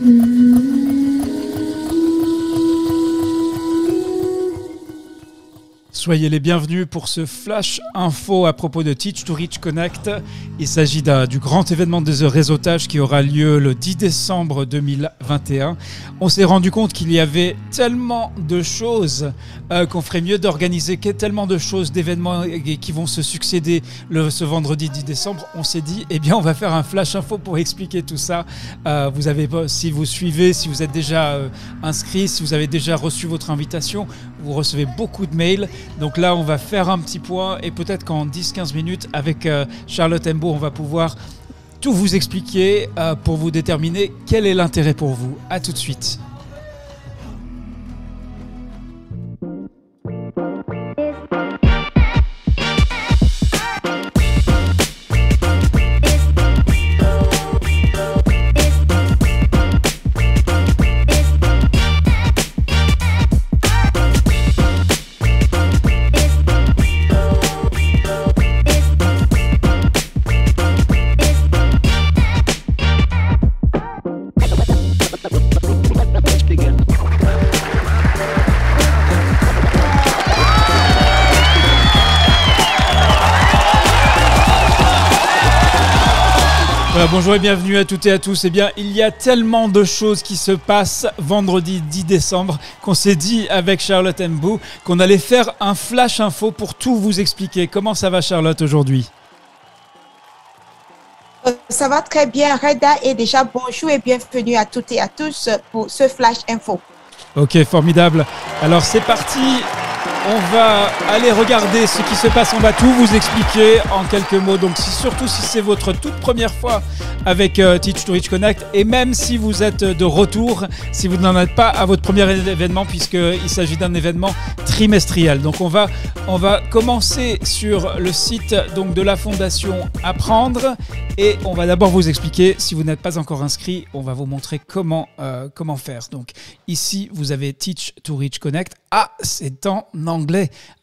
Mm-hmm. Soyez les bienvenus pour ce flash info à propos de Teach to Reach Connect. Il s'agit du grand événement de réseautage qui aura lieu le 10 décembre 2021. On s'est rendu compte qu'il y avait tellement de choses euh, qu'on ferait mieux d'organiser, tellement de choses, d'événements qui vont se succéder ce vendredi 10 décembre. On s'est dit, eh bien, on va faire un flash info pour expliquer tout ça. Euh, si vous suivez, si vous êtes déjà euh, inscrit, si vous avez déjà reçu votre invitation, vous recevez beaucoup de mails. Donc là, on va faire un petit point et peut-être qu'en 10-15 minutes, avec euh, Charlotte Embo, on va pouvoir tout vous expliquer euh, pour vous déterminer quel est l'intérêt pour vous. A tout de suite. Bonjour et bienvenue à toutes et à tous. Eh bien, il y a tellement de choses qui se passent vendredi 10 décembre qu'on s'est dit avec Charlotte Mbou qu'on allait faire un flash info pour tout vous expliquer. Comment ça va Charlotte aujourd'hui? Euh, ça va très bien, Reda, et déjà bonjour et bienvenue à toutes et à tous pour ce flash info. Ok, formidable. Alors c'est parti. On va aller regarder ce qui se passe. On va tout vous expliquer en quelques mots. Donc, surtout si c'est votre toute première fois avec euh, Teach to Reach Connect, et même si vous êtes de retour, si vous n'en êtes pas à votre premier événement, puisqu'il s'agit d'un événement trimestriel. Donc, on va, commencer sur le site donc, de la Fondation Apprendre, et on va d'abord vous expliquer. Si vous n'êtes pas encore inscrit, on va vous montrer comment, euh, comment faire. Donc, ici, vous avez Teach to Reach Connect. Ah, c'est en.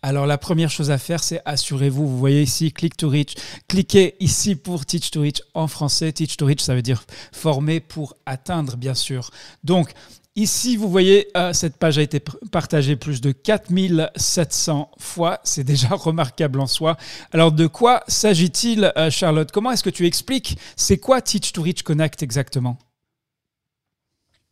Alors la première chose à faire, c'est assurez-vous. Vous voyez ici, click to reach. Cliquez ici pour Teach to Reach en français. Teach to Reach, ça veut dire former pour atteindre, bien sûr. Donc Ici, vous voyez, euh, cette page a été partagée plus de 4700 fois. C'est déjà remarquable en soi. Alors, de quoi s'agit-il, euh, Charlotte? Comment est-ce que tu expliques? C'est quoi Teach to Reach Connect exactement?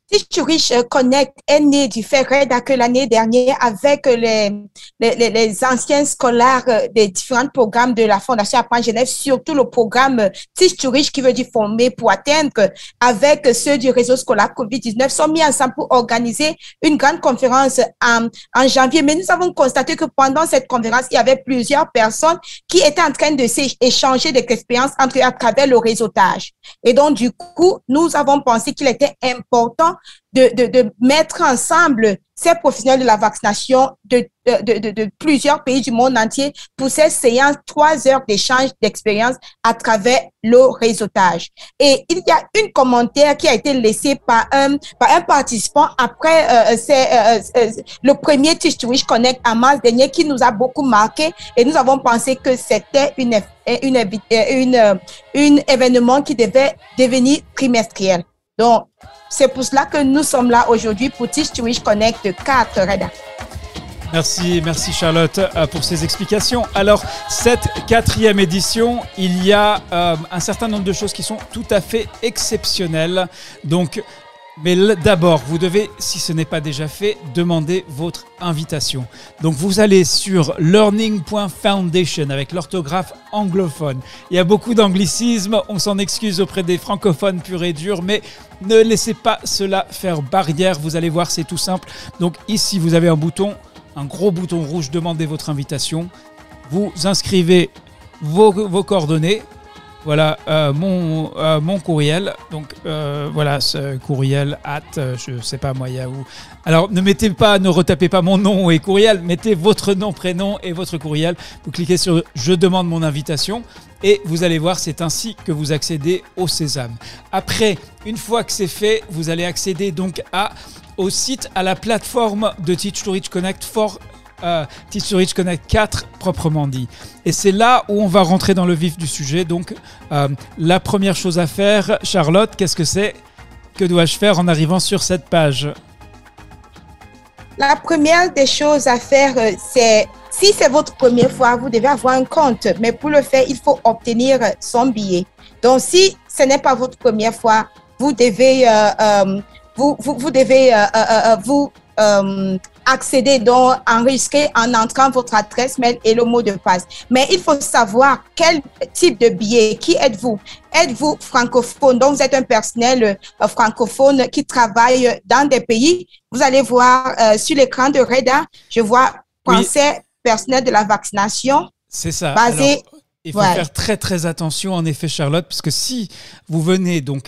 Teach Rich Connect est né du fait que l'année dernière avec les, les, les, anciens scolaires des différents programmes de la Fondation Apprendre Genève, surtout le programme Teach to Rich qui veut dire former pour atteindre avec ceux du réseau scolaire COVID-19 sont mis ensemble pour organiser une grande conférence en, en janvier. Mais nous avons constaté que pendant cette conférence, il y avait plusieurs personnes qui étaient en train de s'échanger des expériences entre à travers le réseautage. Et donc, du coup, nous avons pensé qu'il était important de, de, mettre ensemble ces professionnels de la vaccination de, de, de, plusieurs pays du monde entier pour ces séances, trois heures d'échange d'expérience à travers le réseautage. Et il y a une commentaire qui a été laissé par un, par un participant après euh, c'est, euh, euh, le premier Teach to Wish Connect à mars dernier qui nous a beaucoup marqué et nous avons pensé que c'était une, une, une, une événement qui devait devenir trimestriel. Donc, c'est pour cela que nous sommes là aujourd'hui pour Teach to Wish Connect 4 Reda. Merci, merci Charlotte euh, pour ces explications. Alors, cette quatrième édition, il y a euh, un certain nombre de choses qui sont tout à fait exceptionnelles. Donc, mais d'abord, vous devez, si ce n'est pas déjà fait, demander votre invitation. Donc vous allez sur learning.foundation avec l'orthographe anglophone. Il y a beaucoup d'anglicismes, on s'en excuse auprès des francophones purs et durs, mais ne laissez pas cela faire barrière. Vous allez voir, c'est tout simple. Donc ici, vous avez un bouton, un gros bouton rouge, demandez votre invitation. Vous inscrivez vos, vos coordonnées, voilà euh, mon, euh, mon courriel. Donc euh, voilà ce courriel at, je sais pas moi, Yahoo. Alors ne mettez pas, ne retapez pas mon nom et courriel, mettez votre nom, prénom et votre courriel. Vous cliquez sur Je demande mon invitation et vous allez voir, c'est ainsi que vous accédez au Sésame. Après, une fois que c'est fait, vous allez accéder donc au site, à la plateforme de Teach to Connect for euh, Teach to Reach Connect 4 proprement dit. Et c'est là où on va rentrer dans le vif du sujet. Donc, euh, la première chose à faire, Charlotte, qu'est-ce que c'est que dois-je faire en arrivant sur cette page? La première des choses à faire, euh, c'est si c'est votre première fois, vous devez avoir un compte. Mais pour le faire, il faut obtenir son billet. Donc, si ce n'est pas votre première fois, vous devez, euh, vous, vous, devez vous accéder, donc enregistrer en entrant votre adresse mail et le mot de passe. Mais il faut savoir quel type de billet, qui êtes-vous? Êtes-vous francophone? Donc, vous êtes un personnel euh, francophone qui travaille dans des pays. Vous allez voir euh, sur l'écran de REDA, je vois français, personnel de la vaccination. C'est ça. Basé il faut faire très très attention en effet Charlotte, puisque si vous venez donc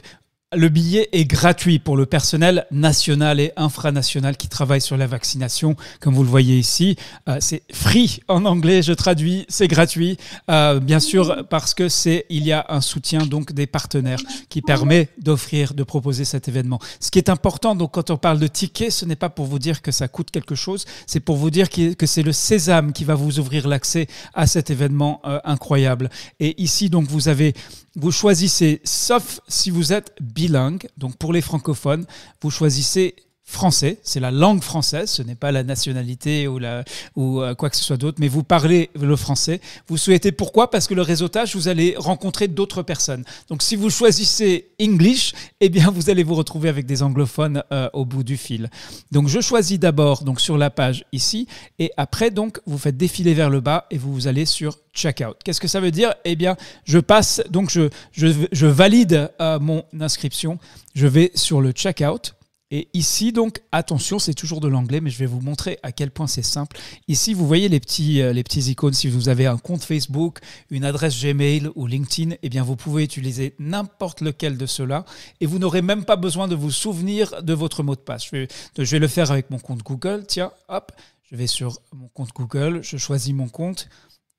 le billet est gratuit pour le personnel national et infranational qui travaille sur la vaccination, comme vous le voyez ici. Euh, c'est free en anglais, je traduis, c'est gratuit, euh, bien sûr parce que c'est il y a un soutien donc des partenaires qui permet d'offrir, de proposer cet événement. Ce qui est important donc quand on parle de tickets, ce n'est pas pour vous dire que ça coûte quelque chose, c'est pour vous dire que c'est le sésame qui va vous ouvrir l'accès à cet événement euh, incroyable. Et ici donc vous avez vous choisissez, sauf si vous êtes bilingue, donc pour les francophones, vous choisissez français, c'est la langue française, ce n'est pas la nationalité ou, la, ou euh, quoi que ce soit d'autre, mais vous parlez le français. Vous souhaitez pourquoi? Parce que le réseautage, vous allez rencontrer d'autres personnes. Donc si vous choisissez English, eh bien vous allez vous retrouver avec des anglophones euh, au bout du fil. Donc je choisis d'abord donc sur la page ici, et après donc vous faites défiler vers le bas et vous allez sur checkout. Qu'est-ce que ça veut dire? Eh bien, je passe, donc je, je, je valide euh, mon inscription, je vais sur le checkout et ici, donc, attention, c'est toujours de l'anglais, mais je vais vous montrer à quel point c'est simple. Ici, vous voyez les petits, euh, les petits icônes. Si vous avez un compte Facebook, une adresse Gmail ou LinkedIn, eh bien, vous pouvez utiliser n'importe lequel de ceux-là et vous n'aurez même pas besoin de vous souvenir de votre mot de passe. Je vais, je vais le faire avec mon compte Google. Tiens, hop, je vais sur mon compte Google, je choisis mon compte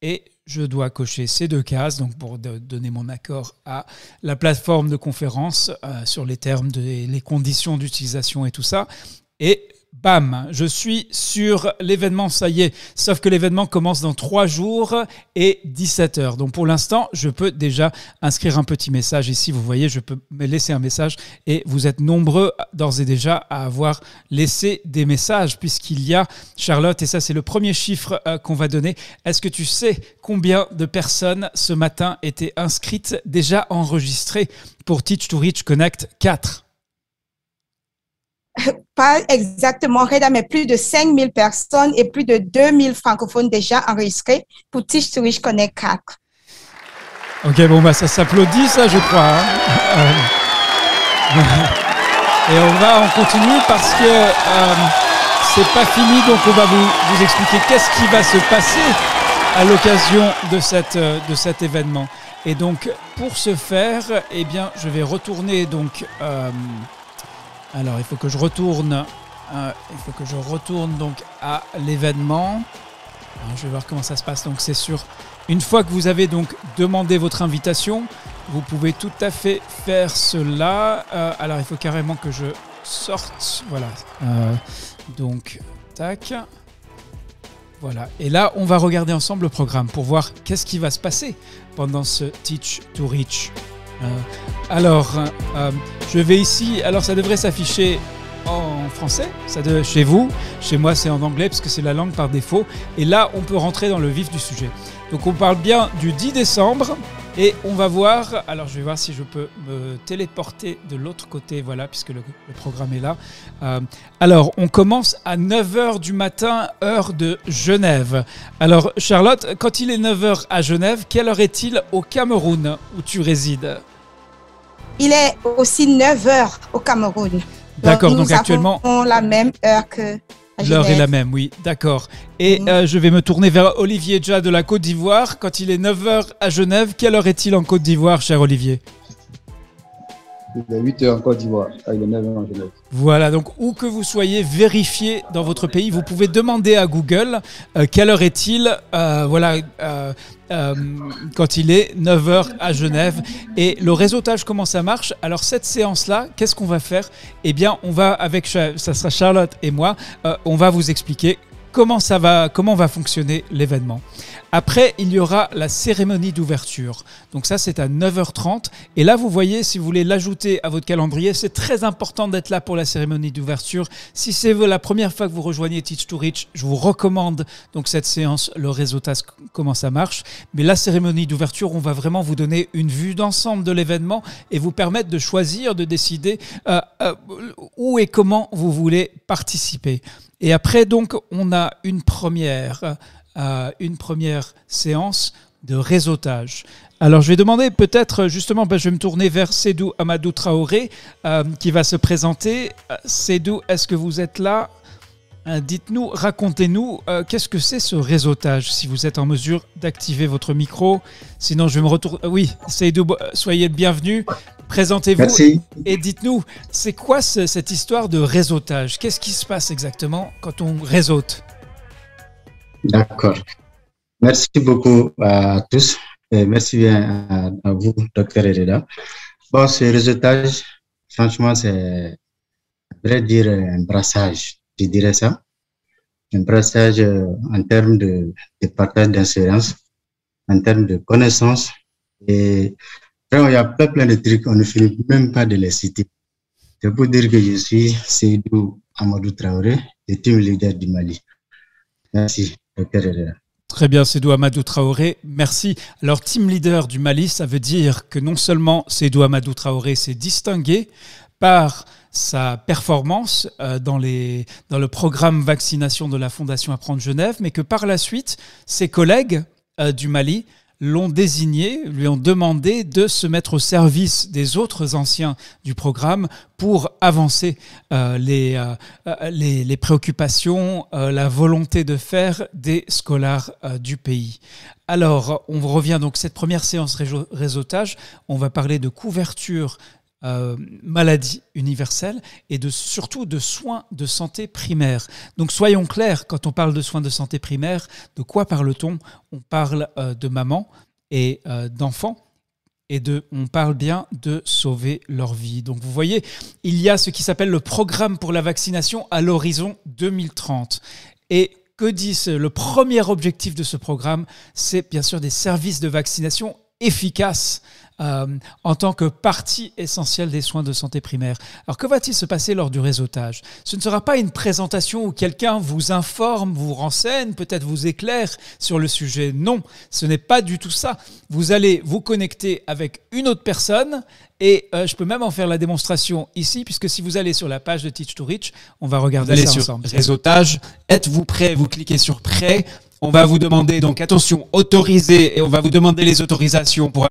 et je dois cocher ces deux cases donc pour donner mon accord à la plateforme de conférence euh, sur les termes, de, les conditions d'utilisation et tout ça. Bam, je suis sur l'événement, ça y est. Sauf que l'événement commence dans 3 jours et 17 heures. Donc pour l'instant, je peux déjà inscrire un petit message ici. Vous voyez, je peux me laisser un message et vous êtes nombreux d'ores et déjà à avoir laissé des messages puisqu'il y a, Charlotte, et ça c'est le premier chiffre euh, qu'on va donner. Est-ce que tu sais combien de personnes ce matin étaient inscrites, déjà enregistrées pour Teach to Reach Connect 4 pas exactement Reda, mais plus de 5000 personnes et plus de 2000 francophones déjà enregistrés pour Teach to Reach Connect 4. Ok, bon, bah, ça s'applaudit, ça, je crois. Hein. et on va, on continue parce que euh, c'est pas fini, donc on va vous, vous expliquer qu'est-ce qui va se passer à l'occasion de, cette, euh, de cet événement. Et donc, pour ce faire, eh bien, je vais retourner donc. Euh, alors, il faut que je retourne. Euh, il faut que je retourne donc à l'événement. Je vais voir comment ça se passe. Donc, c'est sûr. Une fois que vous avez donc demandé votre invitation, vous pouvez tout à fait faire cela. Euh, alors, il faut carrément que je sorte. Voilà. Euh, donc, tac. Voilà. Et là, on va regarder ensemble le programme pour voir qu'est-ce qui va se passer pendant ce Teach to Reach. Euh, alors, euh, je vais ici. Alors, ça devrait s'afficher en français, ça de, chez vous. Chez moi, c'est en anglais parce que c'est la langue par défaut. Et là, on peut rentrer dans le vif du sujet. Donc, on parle bien du 10 décembre. Et on va voir, alors je vais voir si je peux me téléporter de l'autre côté, voilà, puisque le, programme est là. Euh, alors, on commence à 9h du matin, heure de Genève. Alors, Charlotte, quand il est 9h à Genève, quelle heure est-il au Cameroun, où tu résides? Il est aussi 9h au Cameroun. D'accord, donc, actuellement... On la même heure que L'heure est la même, oui, d'accord. Et mhm. euh, je vais me tourner vers Olivier Dja de la Côte d'Ivoire. Quand il est 9h à Genève, quelle heure est-il en Côte d'Ivoire, cher Olivier? Il est 8 h en Côte d'Ivoire. Ah, il est 9 h en Genève. Voilà, donc où que vous soyez, vérifiez dans votre pays. Vous pouvez demander à Google euh, quelle heure est-il euh, voilà, euh, quand il est 9h à Genève. Et le réseautage, comment ça marche? Alors cette séance-là, qu'est-ce qu'on va faire? Eh bien, on va, avec, ça sera Charlotte et moi, on va vous expliquer comment ça va, comment va fonctionner l'événement. Après, il y aura la cérémonie d'ouverture. Donc ça, c'est à 9h30. Et là, vous voyez, si vous voulez l'ajouter à votre calendrier, c'est très important d'être là pour la cérémonie d'ouverture. Si c'est la première fois que vous rejoignez Teach to Reach, je vous recommande donc cette séance, le réseautage, comment ça marche. Mais la cérémonie d'ouverture, on va vraiment vous donner une vue d'ensemble de l'événement et vous permettre de choisir, de décider euh, euh, où et comment vous voulez participer. Et après, donc, on a une première une première séance de réseautage. Alors je vais demander peut-être justement, ben, je vais me tourner vers Sédou Amadou Traoré euh, qui va se présenter. Euh, Sédou, est-ce que vous êtes là? euh, Dites-nous, racontez-nous, qu'est-ce que c'est ce réseautage Si vous êtes en mesure d'activer votre micro, sinon je vais me retourner. oui, Sédou, soyez le bienvenu. Présentez-vous et dites-nous, c'est quoi cette histoire de réseautage? Qu'est-ce qui se passe exactement quand on réseaute? D'accord. Merci beaucoup à tous. Et merci bien à, vous, docteur Hereda. Bon, ce réseautage, franchement, c'est, à vrai dire, un brassage, je dirais ça. Un brassage euh, en termes de, partage d'insurance, en termes de connaissances. Et il y a plein, plein de trucs, on ne finit même pas de les citer. C'est pour dire que je suis Seydou Amadou Traoré, le team leader du Mali. Merci. Très bien, Sédou Amadou Traoré, merci. Alors, team leader du Mali, ça veut dire que non seulement Sédou Amadou Traoré s'est distingué par sa performance euh, dans, le programme vaccination de la Fondation Apprendre Genève, mais que par la suite, ses collègues euh, du Mali l'ont désigné, lui ont demandé de se mettre au service des autres anciens du programme pour avancer euh, les, préoccupations, la volonté de faire des scolaires du pays. Alors, on revient donc cette première séance réseautage. On va parler de couverture euh, maladie universelle et de, surtout de soins de santé primaire. Donc soyons clairs, quand on parle de soins de santé primaire, de quoi parle-t-on? On parle euh, de maman et euh, d'enfants et de, on parle bien de sauver leur vie. Donc vous voyez, il y a ce qui s'appelle le programme pour la vaccination à l'horizon 2030. Et que dit le premier objectif de ce programme? C'est bien sûr des services de vaccination efficaces euh, en tant que partie essentielle des soins de santé primaire. Alors que va-t-il se passer lors du réseautage? Ce ne sera pas une présentation où quelqu'un vous informe, vous renseigne, peut-être vous éclaire sur le sujet. Non, ce n'est pas du tout ça. Vous allez vous connecter avec une autre personne et euh, je peux même en faire la démonstration ici, puisque si vous allez sur la page de Teach to Reach, on va regarder ça sur ensemble. Réseautage, êtes-vous prêt? Vous cliquez sur prêt. On va vous demander donc attention, autoriser et on va vous demander les autorisations pour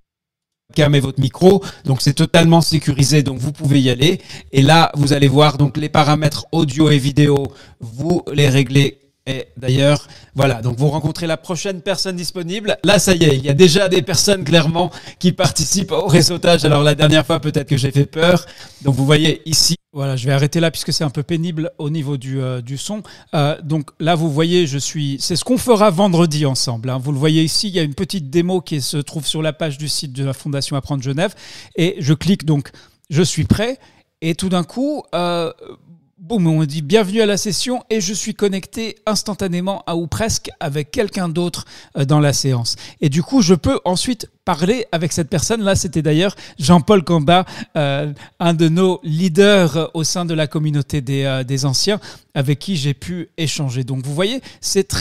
et votre micro. Donc c'est totalement sécurisé, donc vous pouvez y aller. Et là, vous allez voir donc les paramètres audio et vidéo, vous les réglez. Et d'ailleurs, voilà, donc vous rencontrez la prochaine personne disponible. Là, ça y est, il y a déjà des personnes clairement qui participent au réseautage. Alors la dernière fois, peut-être que j'ai fait peur. Donc vous voyez ici, voilà, je vais arrêter là puisque c'est un peu pénible au niveau du, euh, du son. Euh, donc là, vous voyez, je suis. C'est ce qu'on fera vendredi ensemble. Hein. Vous le voyez ici, il y a une petite démo qui se trouve sur la page du site de la Fondation Apprendre Genève. Et je clique donc, je suis prêt. Et tout d'un coup, euh, Boum, on dit bienvenue à la session et je suis connecté instantanément à ou presque avec quelqu'un d'autre euh, dans la séance. Et du coup, je peux ensuite parler avec cette personne. Là, c'était d'ailleurs Jean-Paul Combat, euh, un de nos leaders au sein de la communauté des, euh, anciens, avec qui j'ai pu échanger. Donc, vous voyez, c'est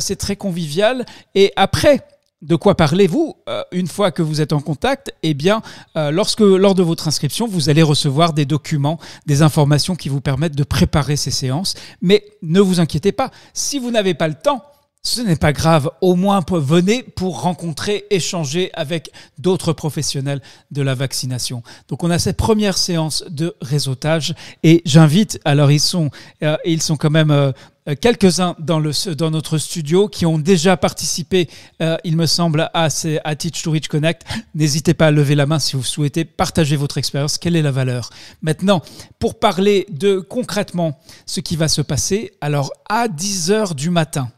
c'est très convivial. Et après, de quoi parlez-vous euh, une fois que vous êtes en contact? Eh bien, euh, lorsque lors de votre inscription, vous allez recevoir des documents, des informations qui vous permettent de préparer ces séances. Mais ne vous inquiétez pas, si vous n'avez pas le temps, ce n'est pas grave, au moins venez pour rencontrer, échanger avec d'autres professionnels de la vaccination. Donc on a cette première séance de réseautage et j'invite, alors ils sont, euh, ils sont quand même quelques-uns dans, dans notre studio qui ont déjà participé, euh, il me semble, à, à Teach to Reach Connect. N'hésitez pas à lever la main si vous souhaitez partager votre expérience. Quelle est la valeur? Maintenant, pour parler de concrètement ce qui va se passer, alors à 10 heures du matin,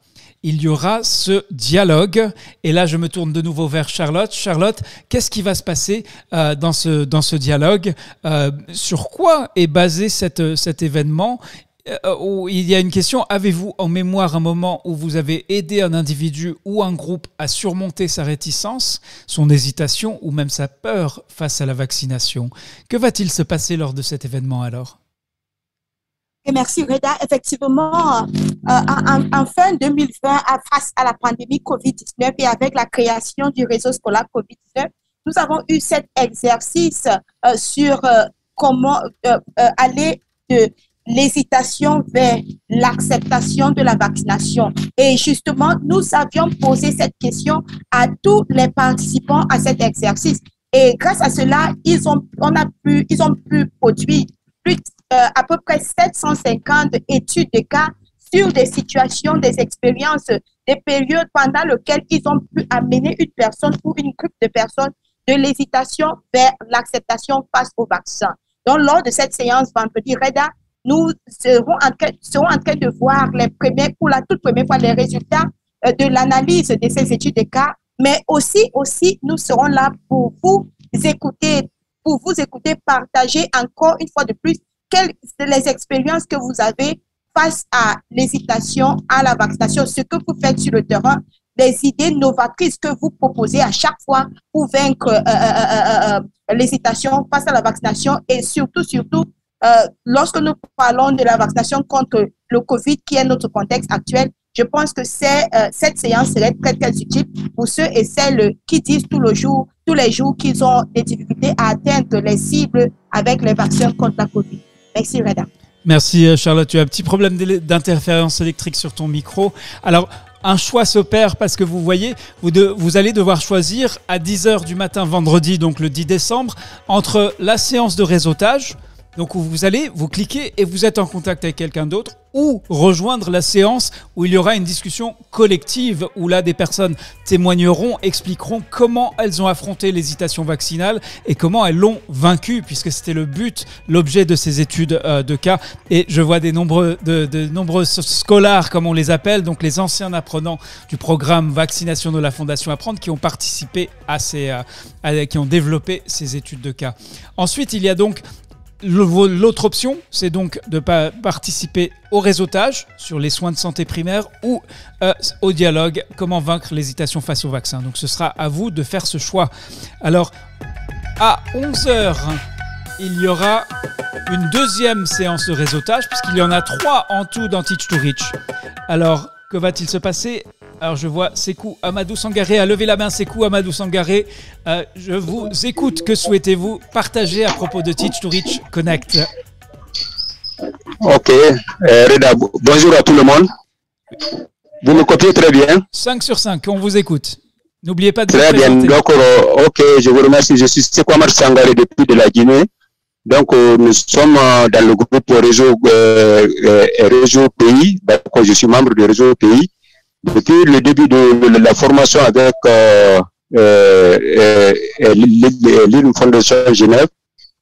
il y aura ce dialogue. Et là, je me tourne de nouveau vers Charlotte. Charlotte, qu'est-ce qui va se passer euh, dans, ce, dans ce dialogue? Euh, Sur quoi est basé cet événement? Où il y a une question. Avez-vous en mémoire un moment où vous avez aidé un individu ou un groupe à surmonter sa réticence, son hésitation ou même sa peur face à la vaccination? Que va-t-il se passer lors de cet événement alors? Merci Reda. Effectivement, euh, en, fin 2020, face à la pandémie COVID-19 et avec la création du réseau scolaire COVID-19, nous avons eu cet exercice euh, sur euh, comment aller de l'hésitation vers l'acceptation de la vaccination. Et justement, nous avions posé cette question à tous les participants à cet exercice. Et grâce à cela, ils ont, on a pu, ils ont pu produire plus euh, à peu près 750 études de cas sur des situations, des expériences, des périodes pendant lesquelles ils ont pu amener une personne ou une groupe de personnes de l'hésitation vers l'acceptation face au vaccin. Donc, lors de cette séance vendredi, Reda, nous serons en, train, serons en train de voir les premiers, pour la toute première fois, les résultats euh, de l'analyse de ces études de cas, mais aussi, aussi, nous serons là pour vous écouter, pour vous écouter, partager encore une fois de plus quelles sont les expériences que vous avez face à l'hésitation à la vaccination, ce que vous faites sur le terrain, les idées novatrices que vous proposez à chaque fois pour vaincre euh, euh, l'hésitation face à la vaccination et surtout, surtout, lorsque nous parlons de la vaccination contre le COVID, qui est notre contexte actuel, je pense que cette séance serait très, très utile pour ceux et celles qui disent tous les jours qu'ils ont des difficultés à atteindre les cibles avec les vaccins contre la COVID. Merci, Reda. Merci, euh, Charlotte. Tu as un petit problème d'interférence électrique sur ton micro. Alors, un choix s'opère parce que vous voyez, vous, vous, allez devoir choisir à 10h du matin vendredi, donc le 10 décembre, entre la séance de réseautage, donc vous allez, vous cliquez et vous êtes en contact avec quelqu'un d'autre ou rejoindre la séance où il y aura une discussion collective où là des personnes témoigneront, expliqueront comment elles ont affronté l'hésitation vaccinale et comment elles l'ont vaincue puisque c'était le but, l'objet de ces études euh, de cas. Et je vois des nombreux, de, nombreux scholars comme on les appelle, donc les anciens apprenants du programme vaccination de la Fondation Apprendre qui ont participé à ces, euh, qui ont développé ces études de cas. Ensuite, il y a donc L'autre option, c'est donc de pas participer au réseautage sur les soins de santé primaires ou euh, au dialogue comment vaincre l'hésitation face au vaccin. Donc ce sera à vous de faire ce choix. Alors, à 11h, il y aura une deuxième séance de réseautage, puisqu'il y en a trois en tout dans Teach to Reach. Alors, que va-t-il se passer alors je vois Sekou Amadou Sangaré a levé la main. Sekou Amadou Sangaré, euh, je vous écoute. Que souhaitez-vous partager à propos de Teach to Reach Connect Ok, euh, Reda, bonjour à tout le monde. Vous me copiez très bien 5 sur 5, on vous écoute. N'oubliez pas de Très bien, euh, ok, je vous remercie. Je suis Sekou Amadou Sangaré depuis de la Guinée. Donc nous sommes dans le groupe réseau, réseau pays. je suis membre du réseau pays depuis le début de, la formation avec euh, euh, euh Fondation Genève,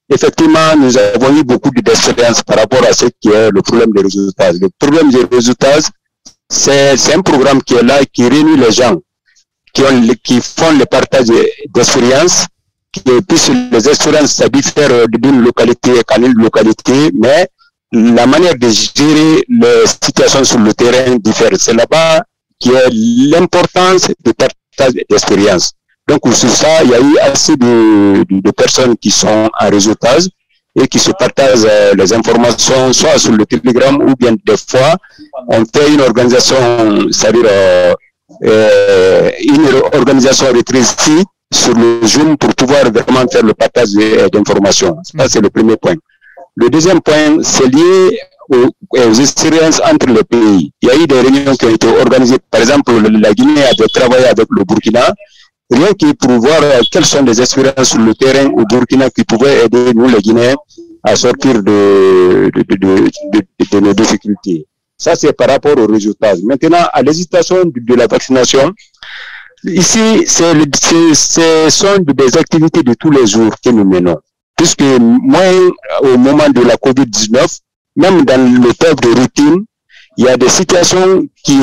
effectivement, nous avons eu beaucoup d'expérience par rapport à ce qui est le problème des résultats. Le problème des résultats, c'est un programme qui est là, qui réunit les gens, qui, ont, qui font le partage d'expériences, qui les expériences, ça diffère d'une localité à une localité, mais la manière de gérer les situations sur le terrain diffère. C'est là-bas qui est l'importance de partage d'expérience. Donc, sur ça, il y a eu assez de, de, personnes qui sont en réseautage et qui se partagent euh, les informations, soit sur le Telegram ou bien des fois, on fait une organisation, c'est-à-dire euh, euh une organisation rétrécie sur le Zoom pour pouvoir vraiment faire le partage d'informations. Ça, c'est le premier point. Le deuxième point, c'est lié aux, expériences entre les pays. Il y a eu des réunions qui ont été organisées. Par exemple, la Guinée a travaillé avec le Burkina, rien que pour voir quelles sont les expériences sur le terrain au Burkina qui pouvaient aider nous, les Guinéens, à sortir de, de, nos difficultés. Ça, c'est par rapport aux résultats. Maintenant, à l'hésitation de, la vaccination, ici, ce sont des activités de tous les jours que nous menons. Puisque moi, au moment de la COVID-19, même dans le de routine, il y a des situations qui,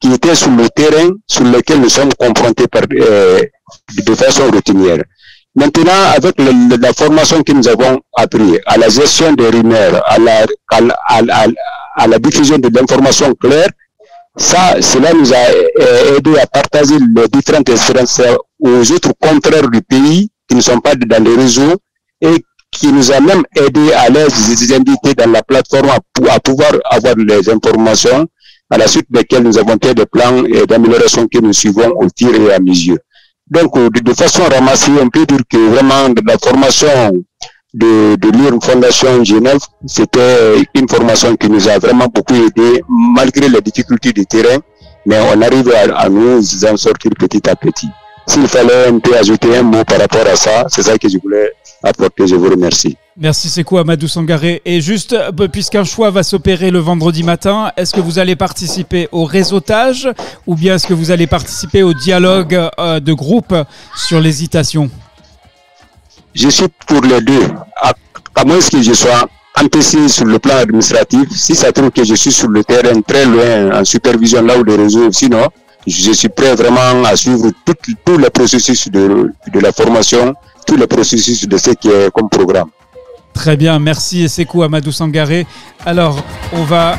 qui étaient sur le terrain sur lesquelles nous sommes confrontés par, euh, de façon routinière. Maintenant, avec la formation que nous avons appris à la gestion des rumeurs, à la, à, à la diffusion de l'information claire. Ça, cela nous a aidé à partager les différentes expériences aux autres contraires du pays qui ne sont pas dans les réseaux et qui nous a même aidé à les inviter dans la plateforme à, pouvoir avoir les informations à la suite desquelles nous avons fait des plans d'amélioration que nous suivons au tir et à mesure. Donc, de, façon ramassée, on peut dire que vraiment la formation de, de lire Fondation Genève, c'était une formation qui nous a vraiment beaucoup aidé malgré les difficultés du terrain, mais on arrive à, à nous en sortir petit à petit. S'il fallait un peu ajouter un mot par rapport à ça, c'est ça que je voulais apporter. Je vous remercie. Merci, c'est quoi Amadou Sangaré? Et juste, euh, puisqu'un choix va s'opérer le vendredi matin, est-ce que vous allez participer au réseautage ou bien est-ce que vous allez participer au dialogue euh, de groupe sur l'hésitation? Je suis pour les deux. À, moins que je sois empêché sur le plan administratif, si ça trouve que je suis sur le terrain très loin en supervision là où le réseau, sinon je suis prêt vraiment à suivre tous les processus de, de, la formation, tous les processus de ce qui est comme programme. Très bien, merci Sekou Amadou Sangaré. Alors, on va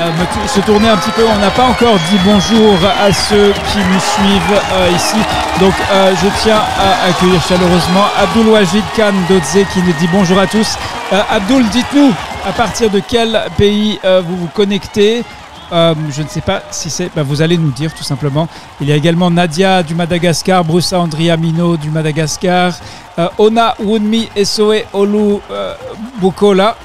euh, se tourner un petit peu. On n'a pas encore dit bonjour à ceux qui nous suivent euh, ici. Donc, euh, je tiens à accueillir chaleureusement Abdul Wajid Khan Dodze qui nous dit bonjour à tous. Abdul, dites-nous à partir de quel pays vous vous connectez? Euh, je ne sais pas si c'est. Bah, vous allez nous dire tout simplement. Il y a également Nadia du Madagascar, Brusa Andriamino du Madagascar, euh, Ona Wunmi Esoe Olu euh, Bukola.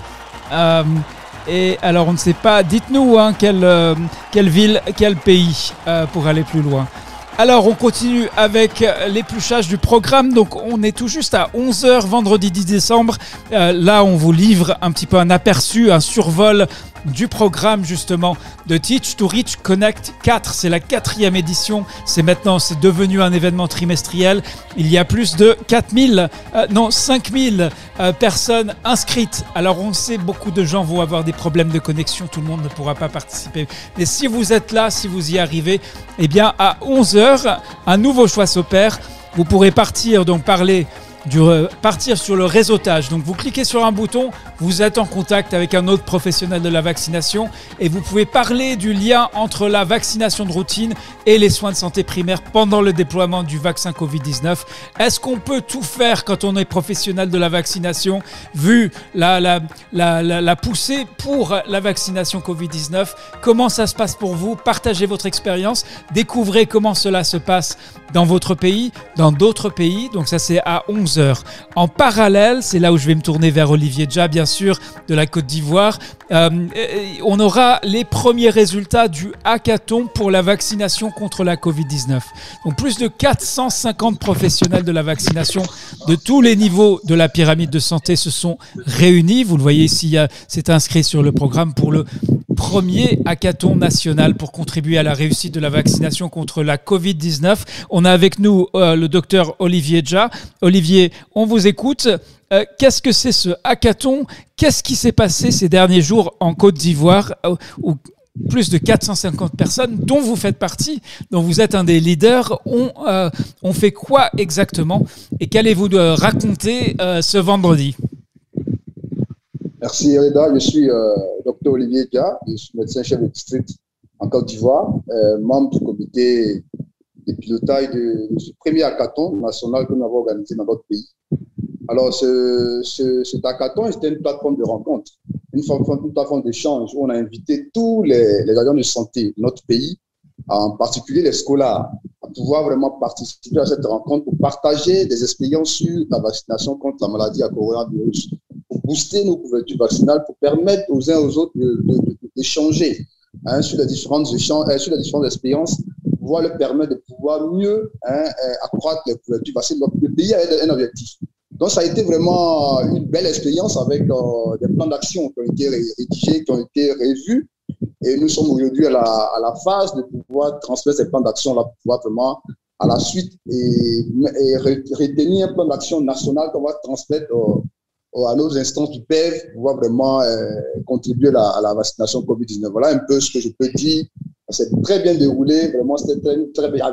et alors, on ne sait pas. Dites-nous hein, quelle ville, quel pays pour aller plus loin. Alors on continue avec l'épluchage du programme. Donc on est tout juste à 11h vendredi 10 décembre. là on vous livre un petit peu un aperçu, un survol du programme justement de Teach to Reach Connect 4. C'est la quatrième édition. C'est maintenant, c'est devenu un événement trimestriel. Il y a plus de 4000, euh, non 5000 euh, personnes inscrites. Alors on sait, beaucoup de gens vont avoir des problèmes de connexion. Tout le monde ne pourra pas participer. Mais si vous êtes là, si vous y arrivez, eh bien à 11h, un nouveau choix s'opère. Vous pourrez partir, donc parler du partir sur le réseautage. Donc vous cliquez sur un bouton, vous êtes en contact avec un autre professionnel de la vaccination et vous pouvez parler du lien entre la vaccination de routine et les soins de santé primaires pendant le déploiement du vaccin Covid-19. Est-ce qu'on peut tout faire quand on est professionnel de la vaccination vu la, la, la, la poussée pour la vaccination Covid-19 Comment ça se passe pour vous? Partagez votre expérience, découvrez comment cela se passe dans votre pays, dans d'autres pays. Donc ça c'est à 11h. En parallèle, c'est là où je vais me tourner vers Olivier Dja, bien sûr, de la Côte d'Ivoire. Euh, on aura les premiers résultats du hackathon pour la vaccination contre la Covid-19. Donc plus de 450 professionnels de la vaccination de tous les niveaux de la pyramide de santé se sont réunis. Vous le voyez ici, c'est inscrit sur le programme pour le premier hackathon national pour contribuer à la réussite de la vaccination contre la Covid-19. On a avec nous euh, le docteur Olivier Dja. Olivier, on vous écoute. Euh, qu'est-ce que c'est ce hackathon? Qu'est-ce qui s'est passé ces derniers jours en Côte d'Ivoire euh, où plus de 450 personnes dont vous faites partie, dont vous êtes un des leaders, ont fait quoi exactement? Et qu'allez-vous raconter ce vendredi? Merci Reda, je suis euh, docteur Olivier Dia, je suis médecin-chef de district en Côte d'Ivoire, euh, membre du comité de pilotage de, ce premier hackathon national que nous avons organisé dans notre pays. Alors, ce, ce, cet hackathon, c'était une plateforme de rencontre, une, une plateforme d'échange où on a invité tous les, les agents de santé de notre pays, en particulier les scolaires, à pouvoir vraiment participer à cette rencontre pour partager des expériences sur la vaccination contre la maladie à coronavirus booster nos couvertures vaccinales pour permettre aux uns aux autres d'échanger hein, sur, les différentes euh, sur les différentes expériences, pouvoir leur permettre de pouvoir mieux hein, euh, accroître les couvertures vaccinales. Donc, le pays a un objectif. Donc, ça a été vraiment une belle expérience avec euh, des plans d'action qui ont été rédigés, qui ont été revus. Et nous sommes aujourd'hui à la, à la, phase de pouvoir transmettre ces plans d'action-là pour pouvoir vraiment, à la suite, et retenir un plan d'action national qu'on va transmettre à nos instances qui peuvent pouvoir vraiment euh, contribuer à la vaccination Covid-19. Voilà un peu ce que je peux dire. C'est très bien déroulé. Vraiment, c'était très, très bien.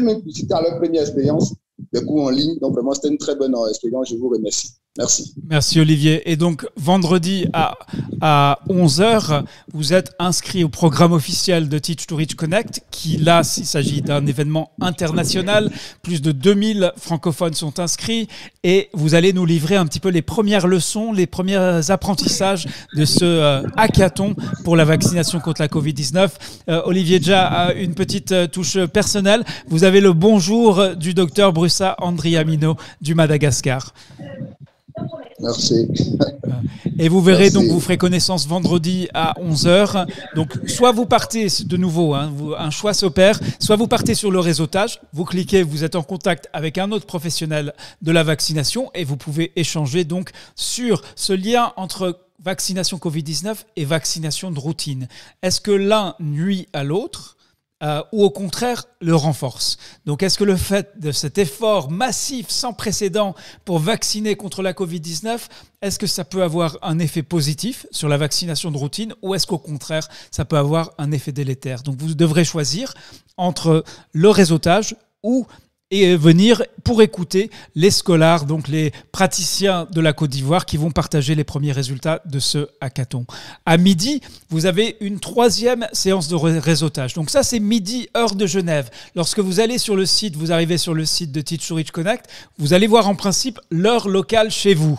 Même c'était à leur première expérience, des cours en ligne. Donc, vraiment, c'était une très bonne euh, expérience. Je vous remercie. Merci. Merci Olivier. Et donc vendredi à, à 11h, vous êtes inscrit au programme officiel de Teach to Reach Connect, qui là, il s'agit d'un événement international. Plus de 2000 francophones sont inscrits et vous allez nous livrer un petit peu les premières leçons, les premiers apprentissages de ce euh, hackathon pour la vaccination contre la Covid-19. Euh, Olivier déjà une petite euh, touche personnelle. Vous avez le bonjour du docteur Brussa Andriamino du Madagascar. Merci. Et vous verrez donc, vous ferez connaissance vendredi à 11h. Donc, soit vous partez de nouveau, hein, un choix s'opère, soit vous partez sur le réseautage, vous cliquez, vous êtes en contact avec un autre professionnel de la vaccination et vous pouvez échanger donc sur ce lien entre vaccination Covid-19 et vaccination de routine. Est-ce que l'un nuit à l'autre euh, ou au contraire le renforce. Donc est-ce que le fait de cet effort massif sans précédent pour vacciner contre la Covid-19, est-ce que ça peut avoir un effet positif sur la vaccination de routine ou est-ce qu'au contraire ça peut avoir un effet délétère? Donc vous devrez choisir entre le réseautage ou et venir pour écouter les scholars, donc les praticiens de la Côte d'Ivoire qui vont partager les premiers résultats de ce hackathon. À midi, vous avez une troisième séance de réseautage. Donc ça, c'est midi, heure de Genève. Lorsque vous allez sur le site, vous arrivez sur le site de Teach Connect, vous allez voir en principe l'heure locale chez vous.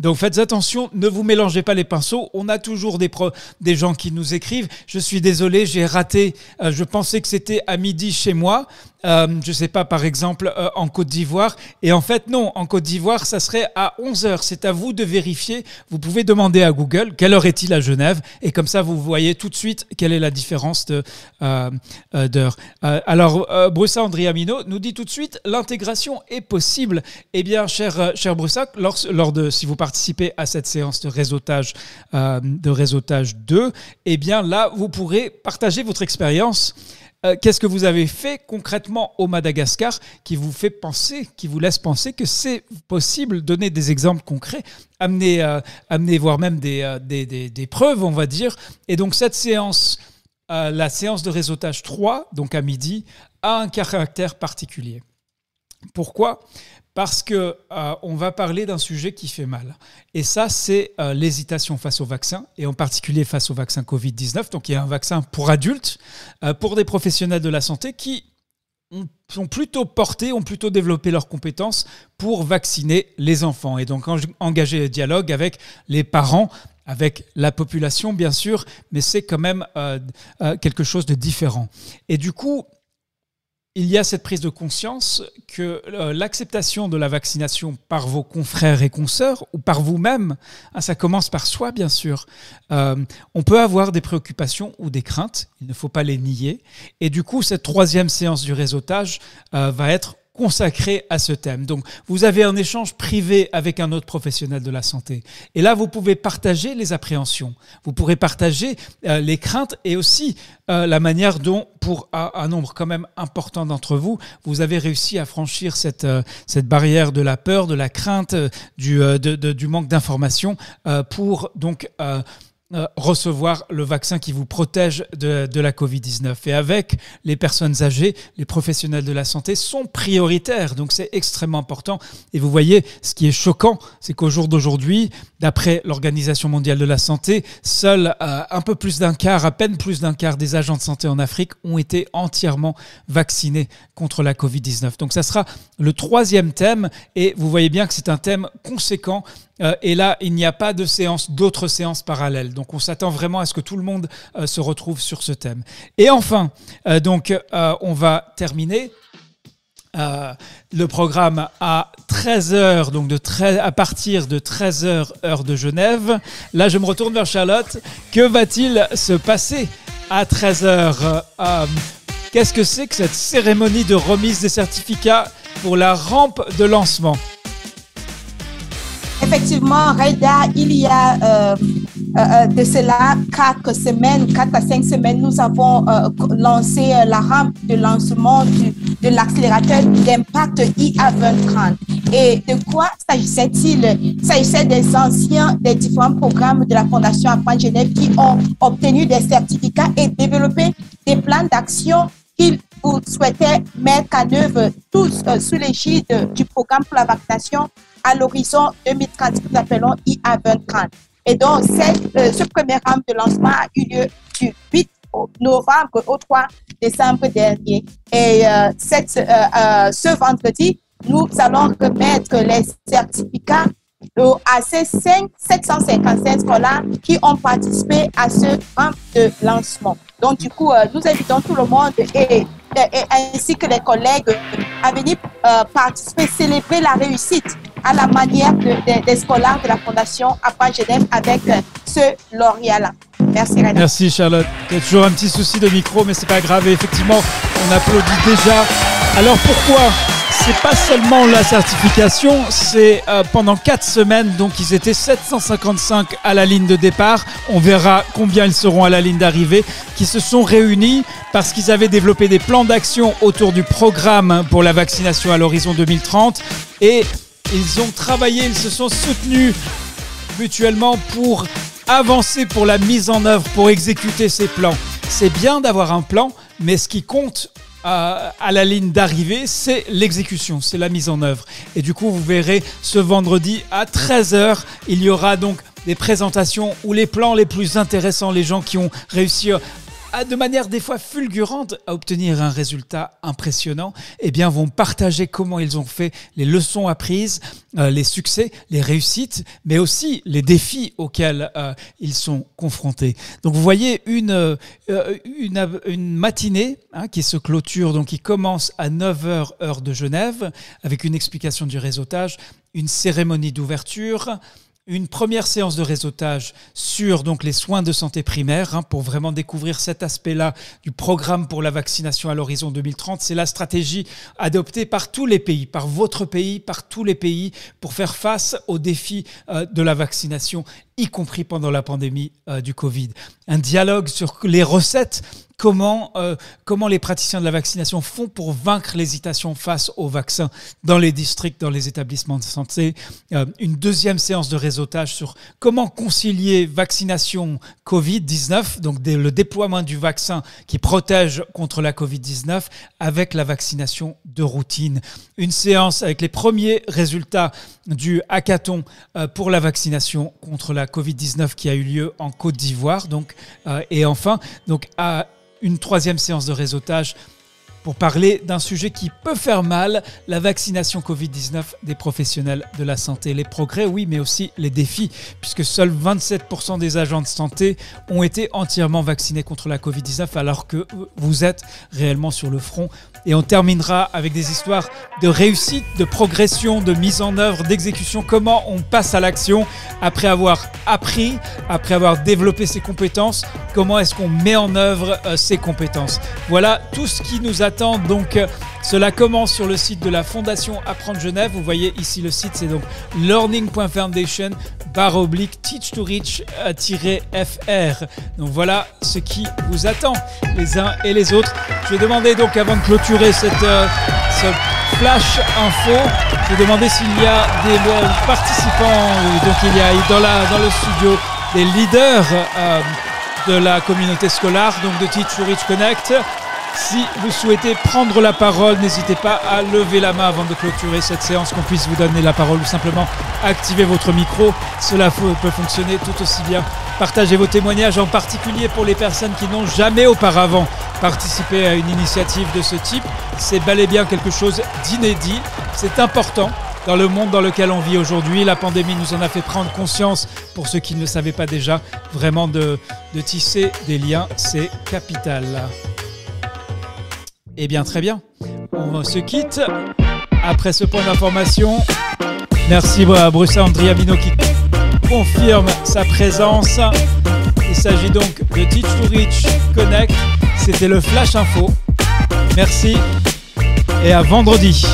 Donc faites attention, ne vous mélangez pas les pinceaux. On a toujours des, gens qui nous écrivent. Je suis désolé, j'ai raté. Euh, je pensais que c'était à midi chez moi. Euh, je sais pas, par exemple, euh, en Côte d'Ivoire. Et en fait, non, en Côte d'Ivoire, ça serait à 11h. C'est à vous de vérifier. Vous pouvez demander à Google quelle heure est-il à Genève? Et comme ça, vous voyez tout de suite quelle est la différence d'heure. Alors, Brussa Andriamino nous dit tout de suite, l'intégration est possible. Eh bien, cher, cher lors, lors de, si vous participez à cette séance de réseautage, de réseautage 2, eh bien là, vous pourrez partager votre expérience euh, qu'est-ce que vous avez fait concrètement au Madagascar qui vous fait penser, qui vous laisse penser que c'est possible Donner des exemples concrets, amener, euh, amener voire même euh, des, des, preuves, on va dire. Et donc cette séance, la séance de réseautage 3, donc à midi, a un caractère particulier. Pourquoi? Parce que euh, on va parler d'un sujet qui fait mal. Et ça, c'est euh, l'hésitation face au vaccin, et en particulier face au vaccin Covid-19. Donc, il y a un vaccin pour adultes, euh, pour des professionnels de la santé qui ont, plutôt portés, ont plutôt développé leurs compétences pour vacciner les enfants, et donc engager le dialogue avec les parents avec la population, bien sûr, mais c'est quand même quelque chose de différent. Et du coup, il y a cette prise de conscience que euh, l'acceptation de la vaccination par vos confrères et consoeurs ou par vous-même, hein, ça commence par soi bien sûr, euh, on peut avoir des préoccupations ou des craintes, il ne faut pas les nier, et du coup cette troisième séance du réseautage euh, va être consacré à ce thème. Donc, vous avez un échange privé avec un autre professionnel de la santé. Et là, vous pouvez partager les appréhensions. Vous pourrez partager euh, les craintes et aussi euh, la manière dont, pour un, nombre quand même important d'entre vous, vous avez réussi à franchir cette, euh, cette barrière de la peur, de la crainte, du, du manque d'information pour donc euh, recevoir le vaccin qui vous protège de, la Covid-19. Et avec les personnes âgées, les professionnels de la santé sont prioritaires. Donc c'est extrêmement important. Et vous voyez, ce qui est choquant, c'est qu'au jour d'aujourd'hui, d'après l'Organisation mondiale de la santé, seul euh, un peu plus d'un quart, à peine plus d'un quart des agents de santé en Afrique ont été entièrement vaccinés contre la Covid-19. Donc ça sera le troisième thème. Et vous voyez bien que c'est un thème conséquent euh, et là, il n'y a pas de séance, d'autres séances parallèles. Donc, on s'attend vraiment à ce que tout le monde euh, se retrouve sur ce thème. Et enfin, euh, donc, on va terminer le programme à 13h, donc à partir de 13h heure de Genève. Là, je me retourne vers Charlotte. Que va-t-il se passer à 13h Qu'est-ce que c'est que cette cérémonie de remise des certificats pour la rampe de lancement? Effectivement, Reda, il y a euh, euh, euh, de cela quatre semaines, quatre à cinq semaines, nous avons lancé la rampe de lancement de l'accélérateur d'impact IA2030. Et de quoi s'agissait-il? Il s'agissait des anciens des différents programmes de la Fondation Apprendre Genève qui ont obtenu des certificats et développé des plans d'action qu'ils souhaitaient mettre en œuvre tous sous l'égide du programme pour la vaccination à l'horizon 2030, que nous appelons IA 2030. Et donc, ce premier round de lancement a eu lieu du 8 novembre au 3 décembre dernier. Et cette, ce vendredi, nous allons remettre les certificats à ces 5, 755 scolaires qui ont participé à ce camp de lancement. Donc, du coup, euh, nous invitons tout le monde et, ainsi que les collègues à venir euh, participer, célébrer la réussite à la manière des scolaires de la Fondation Appa Genève avec ce lauréat-là. Merci, Charlotte. Il y a toujours un petit souci de micro, mais c'est pas grave. effectivement, on applaudit déjà. Alors, pourquoi? C'est pas seulement la certification, c'est euh, pendant 4 semaines, donc ils étaient 755 à la ligne de départ. On verra combien ils seront à la ligne d'arrivée, qui se sont réunis parce qu'ils avaient développé des plans d'action autour du programme pour la vaccination à l'horizon 2030 et ils ont travaillé, ils se sont soutenus mutuellement pour avancer pour la mise en œuvre, pour exécuter ces plans. C'est bien d'avoir un plan, mais ce qui compte à, la ligne d'arrivée, c'est l'exécution, c'est la mise en œuvre. Et du coup, vous verrez ce vendredi à 13h, il y aura donc des présentations où les plans les plus intéressants, les gens qui ont réussi de manière des fois fulgurante à obtenir un résultat impressionnant, eh bien vont partager comment ils ont fait, les leçons apprises, euh, les succès, les réussites, mais aussi les défis auxquels euh, ils sont confrontés. Donc vous voyez une, euh, une, une, matinée hein, qui se clôture, donc qui commence à 9h heure de Genève, avec une explication du réseautage, une cérémonie d'ouverture, une première séance de réseautage sur donc les soins de santé primaire hein, pour vraiment découvrir cet aspect-là du programme pour la vaccination à l'horizon 2030. C'est la stratégie adoptée par tous les pays, par votre pays, par tous les pays pour faire face aux défis euh, de la vaccination, y compris pendant la pandémie euh, du Covid. Un dialogue sur les recettes comment, euh, comment les praticiens de la vaccination font pour vaincre l'hésitation face au vaccin dans les districts, dans les établissements de santé. Euh, une deuxième séance de réseautage sur comment concilier vaccination Covid-19, donc le déploiement du vaccin qui protège contre la Covid-19, avec la vaccination de routine. Une séance avec les premiers résultats du hackathon pour la vaccination contre la Covid-19 qui a eu lieu en Côte d'Ivoire. Donc, et enfin, donc à une troisième séance de réseautage pour parler d'un sujet qui peut faire mal, la vaccination Covid-19 des professionnels de la santé. Les progrès, oui, mais aussi les défis, puisque seuls 27% des agents de santé ont été entièrement vaccinés contre la Covid-19, alors que vous êtes réellement sur le front. Et on terminera avec des histoires de réussite, de progression, de mise en œuvre, d'exécution, comment on passe à l'action après avoir appris, après avoir développé ses compétences, comment est-ce qu'on met en œuvre euh, ces compétences? Voilà tout ce qui nous attend donc, euh, cela commence sur le site de la Fondation Apprendre Genève. Vous voyez ici le site, c'est donc learning.foundation barre oblique teach to reach-fr. Donc voilà ce qui vous attend les uns et les autres. Je vais demander donc avant de clôturer cette, euh, ce flash info, je vais demander s'il y a des euh, participants, donc il y a dans le studio des leaders de la communauté scolaire, donc de Teach to Reach Connect. Si vous souhaitez prendre la parole, n'hésitez pas à lever la main avant de clôturer cette séance, qu'on puisse vous donner la parole ou simplement activer votre micro. Cela peut fonctionner tout aussi bien. Partagez vos témoignages, en particulier pour les personnes qui n'ont jamais auparavant participé à une initiative de ce type. C'est bel et bien quelque chose d'inédit. C'est important dans le monde dans lequel on vit aujourd'hui. La pandémie nous en a fait prendre conscience, pour ceux qui ne le savaient pas déjà, vraiment de, de tisser des liens, c'est capital. Eh bien, très bien. On se quitte après ce point d'information. Merci à Bruce Andriamino qui confirme sa présence. Il s'agit donc de Teach to Reach Connect. C'était le Flash Info. Merci et à vendredi.